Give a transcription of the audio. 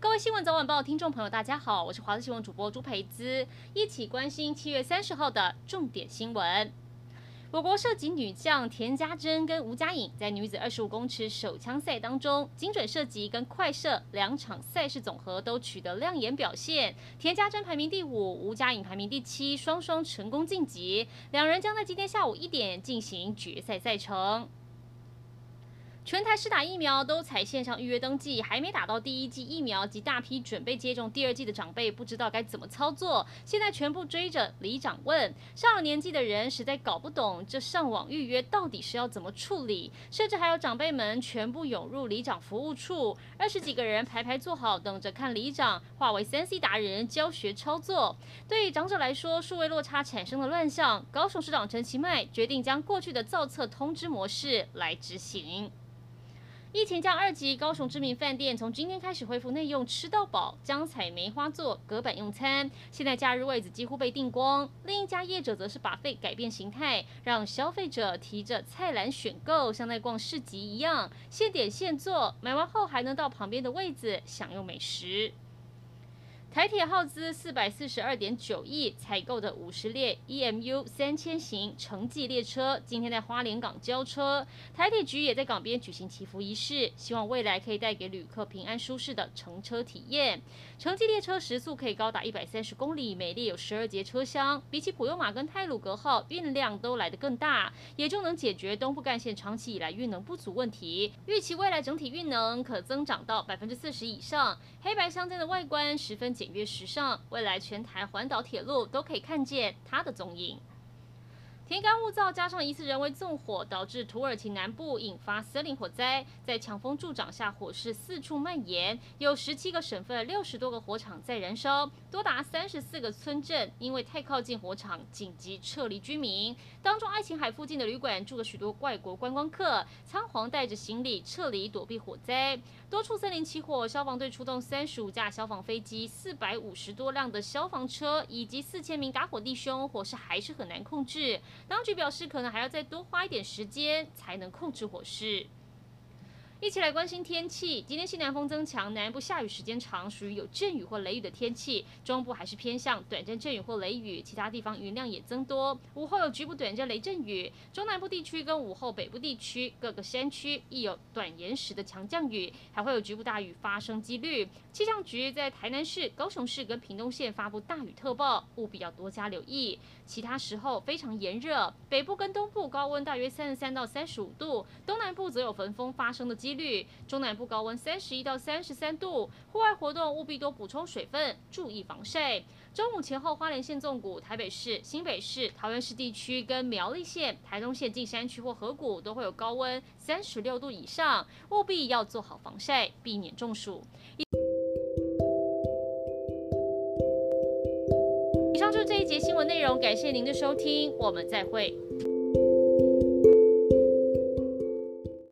各位新闻早晚报，听众朋友，大家好，我是华视新闻主播朱培姿，一起关心七月三十号的重点新闻。我国射击女将田家珍跟吴佳颖在女子二十五公尺手枪赛当中，精准射击跟快射两场赛事总和都取得亮眼表现。田家珍排名第五，吴佳颖排名第七，双双成功晋级。两人将在今天下午一点进行决赛赛程。全台施打疫苗都采线上预约登记，还没打到第一剂疫苗及大批准备接种第二剂的长辈不知道该怎么操作，现在全部追着里长问。上了年纪的人实在搞不懂这上网预约到底是要怎么处理，甚至还有长辈们全部涌入里长服务处，二十几个人排排坐好，等着看里长化为三 C 达人教学操作。对于长者来说，数位落差产生的乱象，高雄市长陈其迈决定将过去的造册通知模式来执行。疫情降二级，高雄知名饭店从今天开始恢复内用吃到饱，将采梅花座隔板用餐。现在假日位子几乎被订光。另一家业者则是把费改变形态，让消费者提着菜篮选购，像在逛市集一样，现点现做，买完后还能到旁边的位子享用美食。台铁耗资四百四十二点九亿采购的五十列 EMU 三千型城际列车，今天在花莲港交车。台铁局也在港边举行祈福仪式，希望未来可以带给旅客平安舒适的乘车体验。城际列车时速可以高达一百三十公里，每列有十二节车厢，比起普悠玛跟泰鲁格号运量都来得更大，也就能解决东部干线长期以来运能不足问题。预期未来整体运能可增长到百分之四十以上。黑白相间的外观十分简约时尚，未来全台环岛铁路都可以看见它的踪影。天干物燥，加上疑似人为纵火，导致土耳其南部引发森林火灾。在强风助长下，火势四处蔓延，有十七个省份、六十多个火场在燃烧，多达三十四个村镇因为太靠近火场，紧急撤离居民。当中，爱琴海附近的旅馆住了许多外国观光客，仓皇带着行李撤离，躲避火灾。多处森林起火，消防队出动三十五架消防飞机、四百五十多辆的消防车，以及四千名打火弟兄，火势还是很难控制。当局表示，可能还要再多花一点时间才能控制火势。一起来关心天气。今天西南风增强，南部下雨时间长，属于有阵雨或雷雨的天气。中部还是偏向短暂阵雨或雷雨，其他地方云量也增多。午后有局部短暂雷阵雨。中南部地区跟午后北部地区各个山区亦有短延时的强降雨，还会有局部大雨发生几率。气象局在台南市、高雄市跟屏东县发布大雨特报，务必要多加留意。其他时候非常炎热，北部跟东部高温大约三十三到三十五度，东南部则有焚风发生的机几率，中南部高温三十一到三十三度，户外活动务必多补充水分，注意防晒。中午前后，花莲县纵谷、台北市、新北市、桃园市地区跟苗栗县、台东县近山区或河谷都会有高温三十六度以上，务必要做好防晒，避免中暑。以上就是这一节新闻内容，感谢您的收听，我们再会。